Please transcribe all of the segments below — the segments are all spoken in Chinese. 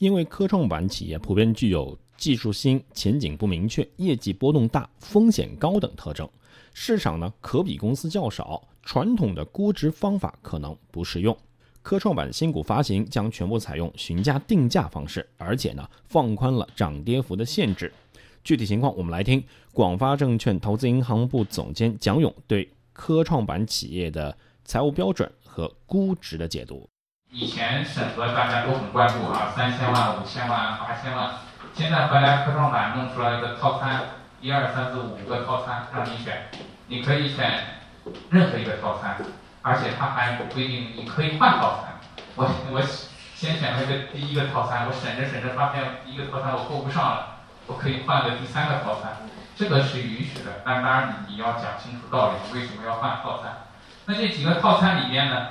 因为科创板企业普遍具有技术新、前景不明确、业绩波动大、风险高等特征，市场呢可比公司较少，传统的估值方法可能不适用。科创板新股发行将全部采用询价定价方式，而且呢放宽了涨跌幅的限制。具体情况，我们来听广发证券投资银行部总监蒋勇对科创板企业的财务标准和估值的解读。以前审核大家都很关注啊，三千万、五千万、八千万，现在回来科创板弄出来一个套餐，一二三四五个套餐让你选，你可以选任何一个套餐。而且它还规定你可以换套餐。我我先选了一个第一个套餐，我审着审着发现一个套餐我够不上了，我可以换个第三个套餐，这个是允许的。但当然你你要讲清楚道理，为什么要换套餐？那这几个套餐里边呢，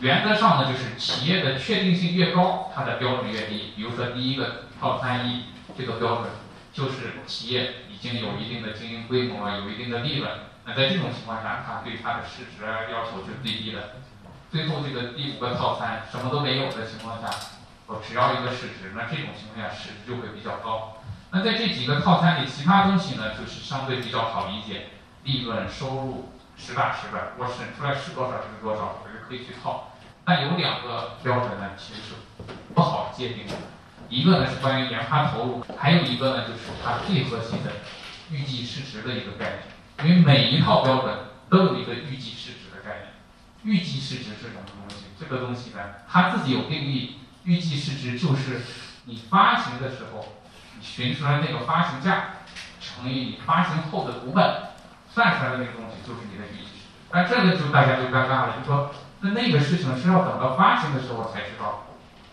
原则上呢就是企业的确定性越高，它的标准越低。比如说第一个套餐一这个标准，就是企业已经有一定的经营规模，有一定的利润。那在这种情况下，它对它的市值要求就最低了。最后这个第五个套餐什么都没有的情况下，我只要一个市值，那这种情况下市值就会比较高。那在这几个套餐里，其他东西呢就是相对比较好理解，利润、收入实打实的，我审出来是多少就是多少，我就可以去套。但有两个标准呢，其实是不好界定的。一个呢是关于研发投入，还有一个呢就是它最核心的预计市值的一个概念。因为每一套标准都有一个预计市值的概念，预计市值是什么东西？这个东西呢，它自己有定义。预计市值就是你发行的时候，你寻出来那个发行价乘以你发行后的股本，算出来的那个东西就是你的预期市值。但这个就大家就尴尬了，就说那那个事情是要等到发生的时候才知道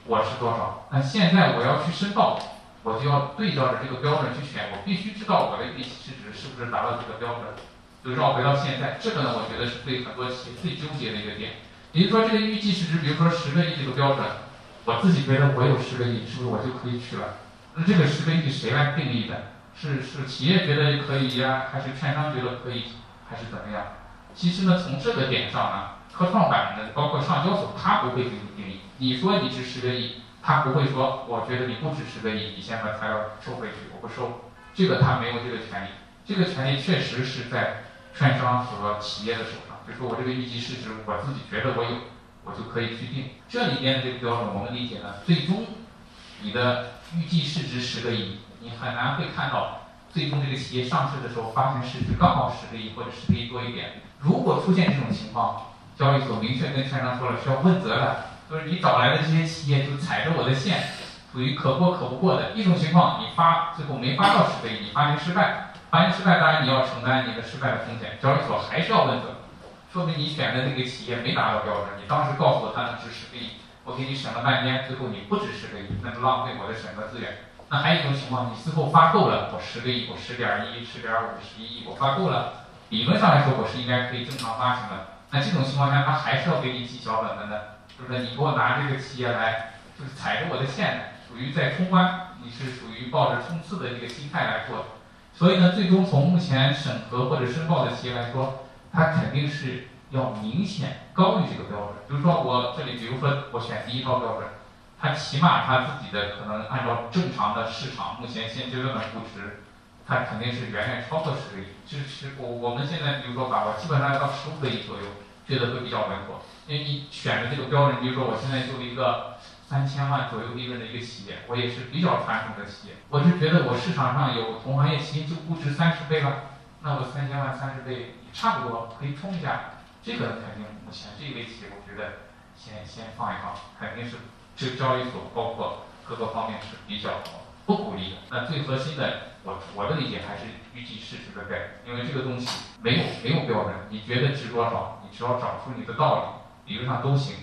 我是多少。那现在我要去申报。我就要对照着这个标准去选，我必须知道我的预期市值是不是达到这个标准。就绕回到现在，这个呢，我觉得是对很多企业最纠结的一个点。也就说，这个预计市值，比如说十个亿这个标准，我自己觉得我有十个亿，是不是我就可以去了？那这个十个亿谁来定义的？是是企业觉得可以呀，还是券商觉得可以，还是怎么样？其实呢，从这个点上呢，科创板呢，包括上交所，它不会给你定义。你说你值十个亿。他不会说，我觉得你不值十个亿，你先把材料收回去，我不收。这个他没有这个权利，这个权利确实是在券商和企业的手上。就说我这个预计市值，我自己觉得我有，我就可以去定。这里边的这个标准，我们理解呢，最终你的预计市值十个亿，你很难会看到最终这个企业上市的时候发行市值刚好十个亿或者十个亿多一点。如果出现这种情况，交易所明确跟券商说了是要问责的。就是你找来的这些企业就踩着我的线，属于可过可不过的一种情况。你发最后没发到十个亿，你发行失败，发行失败当然你要承担你的失败的风险，交易所还是要问责，说明你选的那个企业没达到标准。你当时告诉我它能值十个亿，我给你审了半天，最后你不止十个亿，那就浪费我的审核资源。那还有一种情况，你最后发够了，我十个亿，我十点一、十点五、十一亿，我发够了，理论上来说我是应该可以正常发行的。那这种情况下，他还是要给你记小本本的。就是你给我拿这个企业来，就是踩着我的线，属于在冲关，你是属于抱着冲刺的一个心态来做。所以呢，最终从目前审核或者申报的企业来说，它肯定是要明显高于这个标准。比如说我这里，比如说我选第一套标准，它起码它自己的可能按照正常的市场目前现阶段的估值，它肯定是远远超过十个亿。就是我我们现在比如说把握，基本上要到十五个亿左右，觉得会比较稳妥。因为你选的这个标准，比如说我现在就一个三千万左右利润的一个企业，我也是比较传统的企业，我是觉得我市场上有同行业企业就估值三十倍了，那我三千万三十倍差不多可以冲一下，这个肯定目前这一类企业，我觉得先先放一放，肯定是这交易所包括各个方面是比较不鼓励的。那最核心的，我我的理解还是预计市值的概念，因为这个东西没有没有标准，你觉得值多少，你只要找出你的道理。理论上都行，